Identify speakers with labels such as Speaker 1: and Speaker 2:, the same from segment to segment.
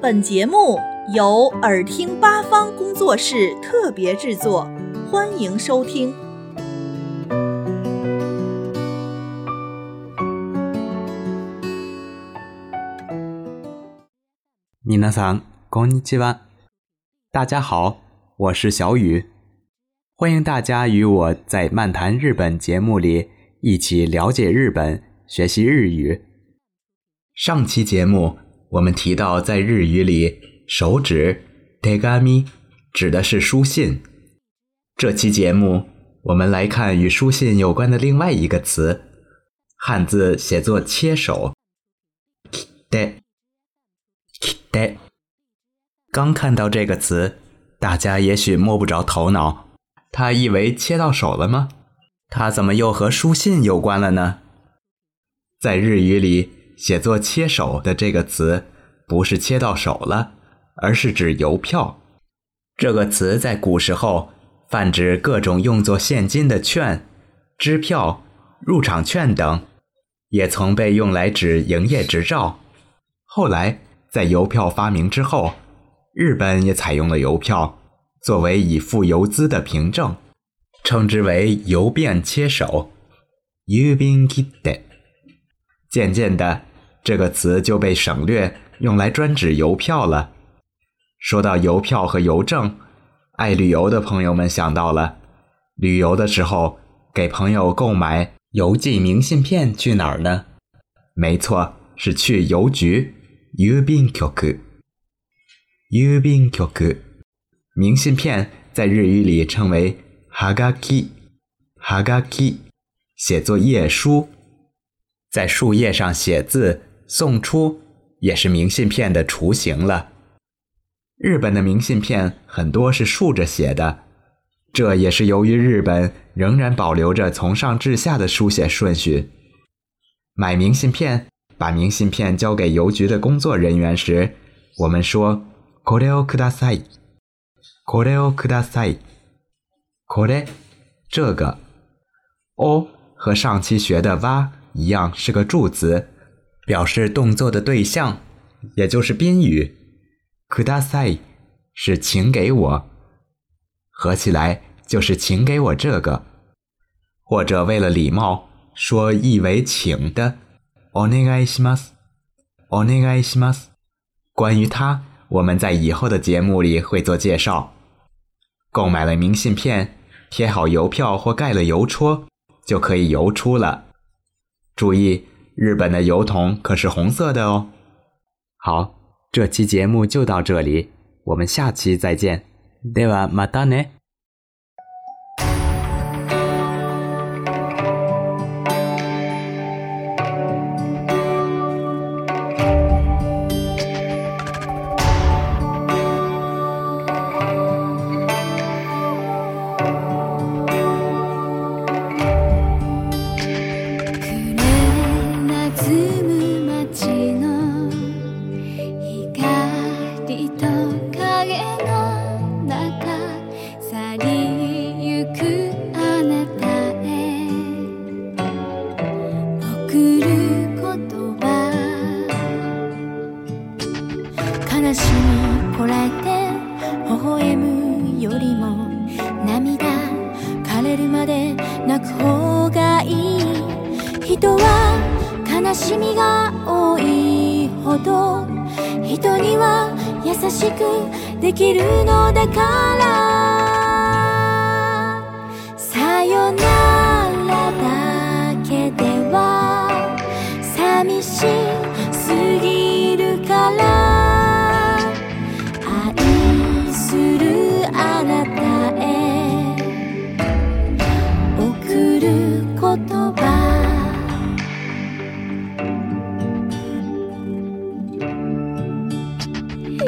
Speaker 1: 本节目由耳听八方工作室特别制作，欢迎收听。
Speaker 2: こんにちは。大家好，我是小雨，欢迎大家与我在漫谈日本节目里一起了解日本。学习日语。上期节目我们提到，在日语里“手指 d e g a m i 指的是书信。这期节目我们来看与书信有关的另外一个词，汉字写作“切手 k 刚看到这个词，大家也许摸不着头脑。它意为切到手了吗？它怎么又和书信有关了呢？在日语里，写作“切手”的这个词，不是切到手了，而是指邮票。这个词在古时候泛指各种用作现金的券、支票、入场券等，也曾被用来指营业执照。后来，在邮票发明之后，日本也采用了邮票作为以付邮资的凭证，称之为“邮便切手”（ゆびんき渐渐的，这个词就被省略，用来专指邮票了。说到邮票和邮政，爱旅游的朋友们想到了：旅游的时候给朋友购买邮寄明信片去哪儿呢？没错，是去邮局。郵便局，郵便局。明信片在日语里称为 HAGAKI 写作页书。在树叶上写字送出，也是明信片的雏形了。日本的明信片很多是竖着写的，这也是由于日本仍然保留着从上至下的书写顺序。买明信片，把明信片交给邮局的工作人员时，我们说“これをください”。これをください。これ这个。哦，和上期学的“哇”。一样是个助词，表示动作的对象，也就是宾语。k u d a s a 是请给我，合起来就是请给我这个。或者为了礼貌说意为请的。お願いします。お願いします。关于它，我们在以后的节目里会做介绍。购买了明信片，贴好邮票或盖了邮戳，就可以邮出了。注意，日本的油桶可是红色的哦。好，这期节目就到这里，我们下期再见。ではまたね。
Speaker 3: にこらえて微笑むよりも涙枯れるまで泣く方がいい人は悲しみが多いほど人には優しくできるのだからさよなら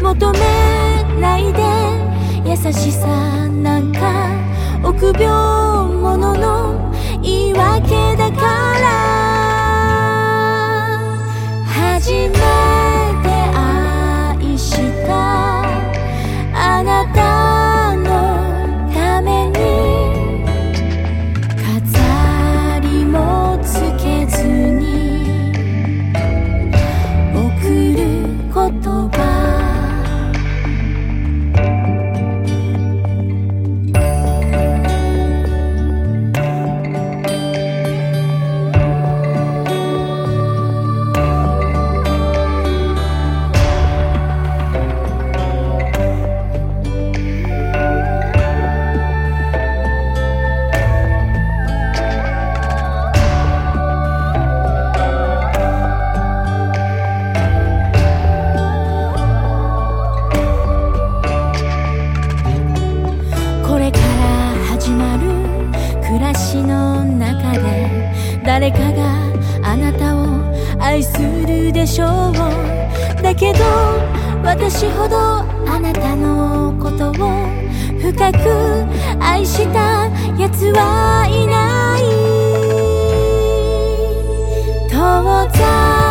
Speaker 3: 求めないで優しさなんか臆病者の誰かがあなたを愛するでしょうだけど私ほどあなたのことを深く愛したやつはいない遠ざ